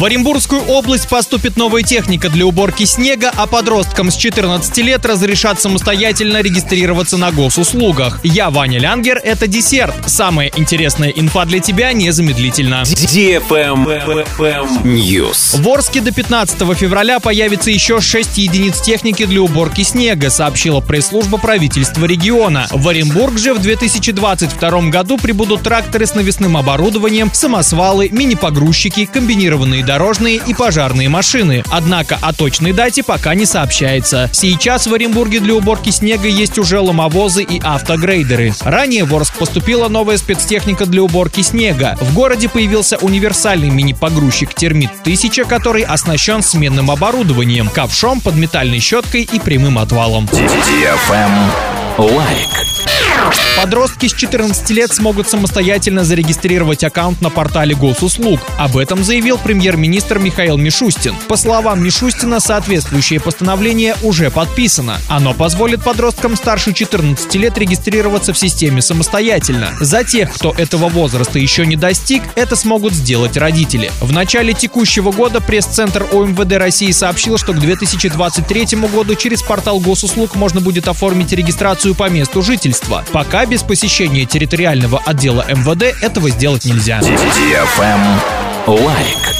В Оренбургскую область поступит новая техника для уборки снега, а подросткам с 14 лет разрешат самостоятельно регистрироваться на госуслугах. Я Ваня Лянгер, это десерт. Самая интересная инфа для тебя незамедлительно. News. В Орске до 15 февраля появится еще 6 единиц техники для уборки снега, сообщила пресс-служба правительства региона. В Оренбург же в 2022 году прибудут тракторы с навесным оборудованием, самосвалы, мини-погрузчики, комбинированные дорожные и пожарные машины. Однако о точной дате пока не сообщается. Сейчас в Оренбурге для уборки снега есть уже ломовозы и автогрейдеры. Ранее в Орск поступила новая спецтехника для уборки снега. В городе появился универсальный мини-погрузчик «Термит 1000», который оснащен сменным оборудованием, ковшом, подметальной щеткой и прямым отвалом. Лайк. Подростки с 14 лет смогут самостоятельно зарегистрировать аккаунт на портале госуслуг. Об этом заявил премьер-министр Михаил Мишустин. По словам Мишустина, соответствующее постановление уже подписано. Оно позволит подросткам старше 14 лет регистрироваться в системе самостоятельно. За тех, кто этого возраста еще не достиг, это смогут сделать родители. В начале текущего года пресс-центр ОМВД России сообщил, что к 2023 году через портал госуслуг можно будет оформить регистрацию по месту жительства. Пока без посещения территориального отдела МВД этого сделать нельзя. Лайк.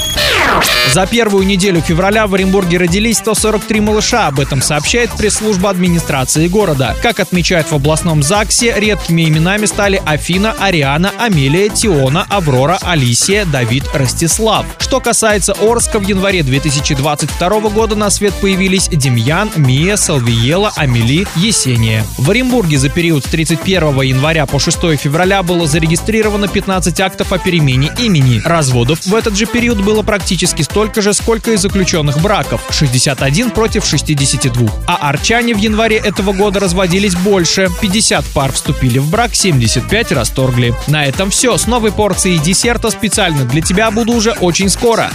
За первую неделю февраля в Оренбурге родились 143 малыша. Об этом сообщает пресс-служба администрации города. Как отмечают в областном ЗАГСе, редкими именами стали Афина, Ариана, Амелия, Тиона, Аврора, Алисия, Давид, Ростислав. Что касается Орска, в январе 2022 года на свет появились Демьян, Мия, Салвиела, Амели, Есения. В Оренбурге за период с 31 января по 6 февраля было зарегистрировано 15 актов о перемене имени. Разводов в этот же период было практически столько же, сколько и заключенных браков – 61 против 62. А арчане в январе этого года разводились больше – 50 пар вступили в брак, 75 расторгли. На этом все. С новой порцией десерта специально для тебя буду уже очень скоро.